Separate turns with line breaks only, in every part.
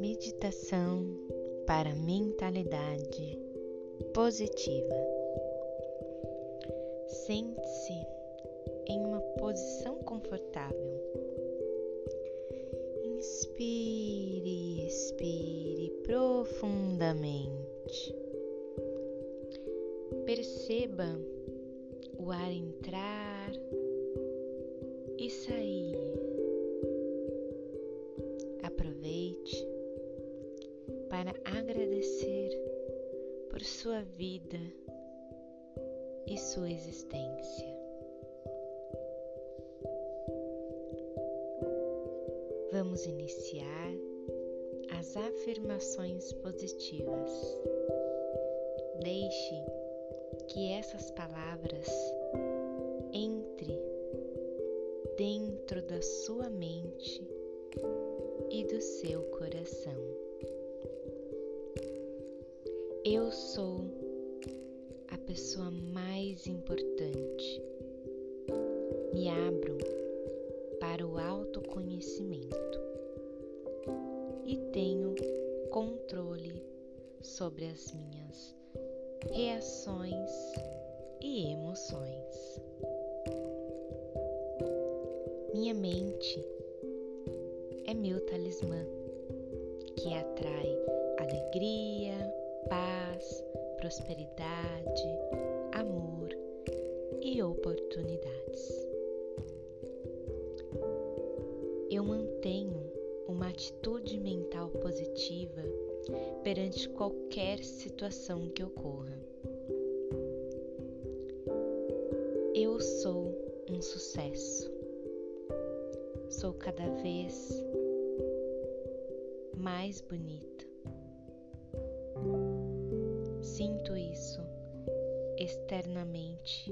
Meditação para mentalidade positiva. Sente-se em uma posição confortável. Inspire, expire profundamente. Perceba o ar entrar e sair. Aproveite para agradecer por sua vida e sua existência. Vamos iniciar as afirmações positivas. Deixe que essas palavras entre dentro da sua mente e do seu coração. Eu sou a pessoa mais importante. Me abro para o autoconhecimento e tenho controle sobre as minhas reações e emoções. Minha mente é meu talismã que atrai alegria, paz, prosperidade, amor e oportunidades. Eu mantenho uma atitude perante qualquer situação que ocorra. Eu sou um sucesso. Sou cada vez mais bonita. Sinto isso externamente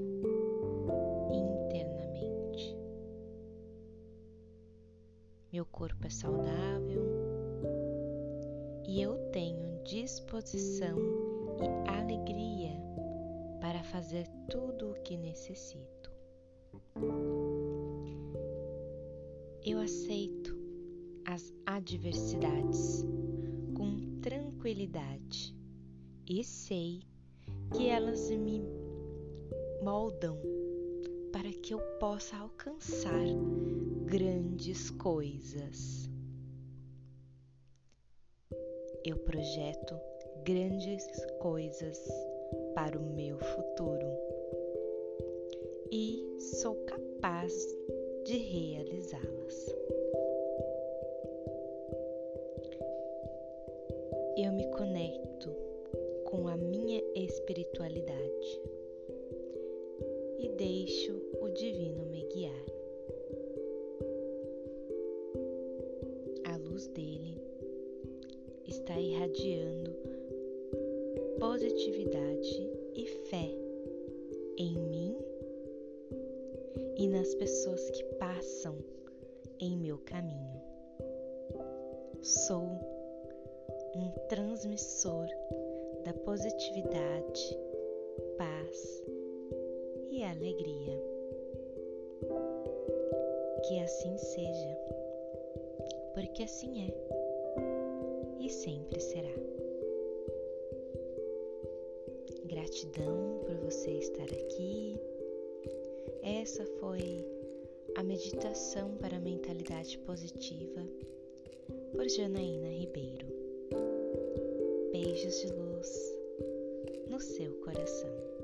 internamente. Meu corpo é saudável e eu tenho disposição e alegria para fazer tudo o que necessito. Eu aceito as adversidades com tranquilidade e sei que elas me moldam para que eu possa alcançar grandes coisas eu projeto grandes coisas para o meu futuro e sou capaz de realizá-las. Eu me conecto com a minha espiritualidade e deixo irradiando positividade e fé em mim e nas pessoas que passam em meu caminho. Sou um transmissor da positividade, paz e alegria. Que assim seja, porque assim é e sempre será. Gratidão por você estar aqui. Essa foi a meditação para a mentalidade positiva por Janaína Ribeiro. Beijos de luz no seu coração.